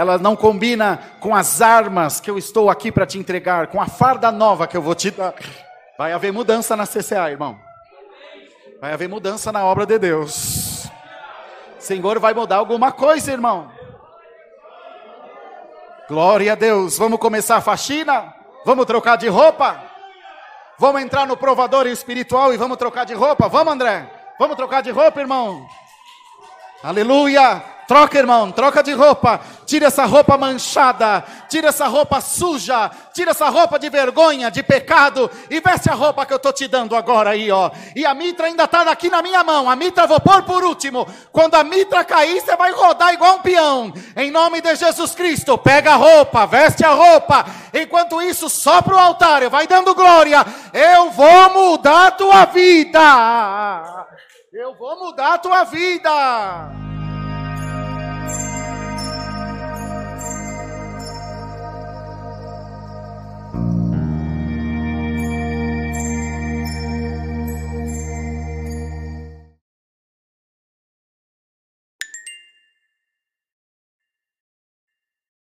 Ela não combina com as armas que eu estou aqui para te entregar, com a farda nova que eu vou te dar. Vai haver mudança na CCA, irmão. Vai haver mudança na obra de Deus. O Senhor vai mudar alguma coisa, irmão. Glória a Deus. Vamos começar a faxina? Vamos trocar de roupa? Vamos entrar no provador espiritual e vamos trocar de roupa? Vamos, André? Vamos trocar de roupa, irmão? Aleluia! Troca, irmão, troca de roupa. Tira essa roupa manchada, tira essa roupa suja, tira essa roupa de vergonha, de pecado e veste a roupa que eu estou te dando agora aí, ó. E a mitra ainda está aqui na minha mão. A mitra vou pôr por último. Quando a mitra cair, você vai rodar igual um peão. Em nome de Jesus Cristo, pega a roupa, veste a roupa. Enquanto isso, só para o altar, vai dando glória. Eu vou mudar a tua vida. Eu vou mudar a tua vida.